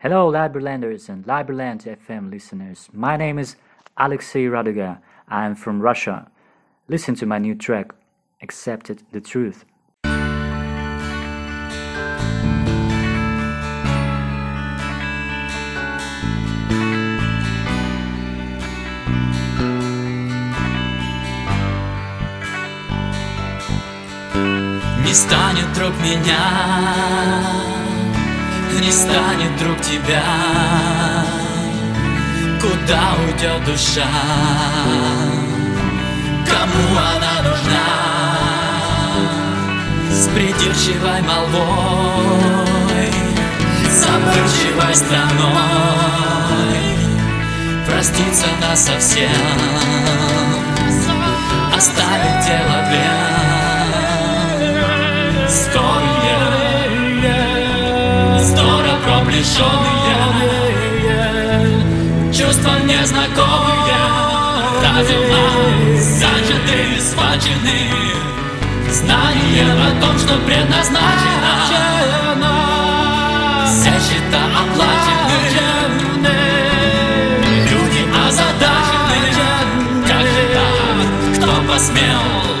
Hello, Libralanders and Libraland FM listeners. My name is Alexei Raduga. I am from Russia. Listen to my new track, Accepted the Truth. Не станет друг меня, не станет друг тебя. Куда уйдет душа? Кому она нужна? С придирчивой молвой, забывчивой страной Проститься нас совсем, оставить дело век. Приближенные Чувства незнакомые. Разума зачаты, схвачены Знание о том, что предназначено? Все счета оплачены Люди озадачены. Как же так, кто посмел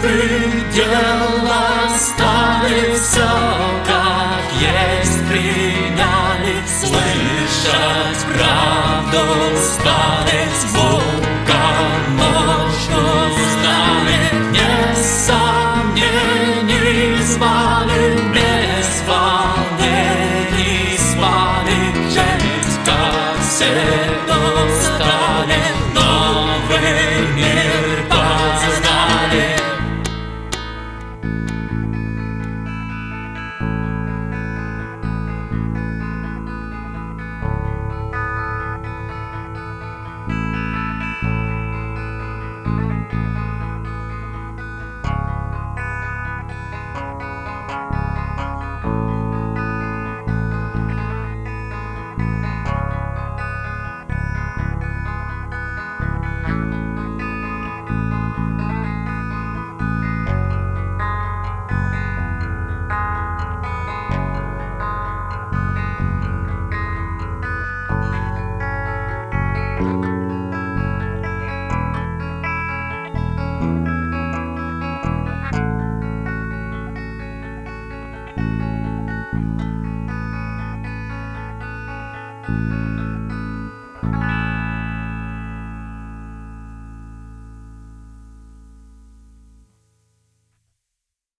предел оставить все как есть приняли слышать правду стали звука ночью знали не сомнений звали без волнений спали жить как всегда стали новый Música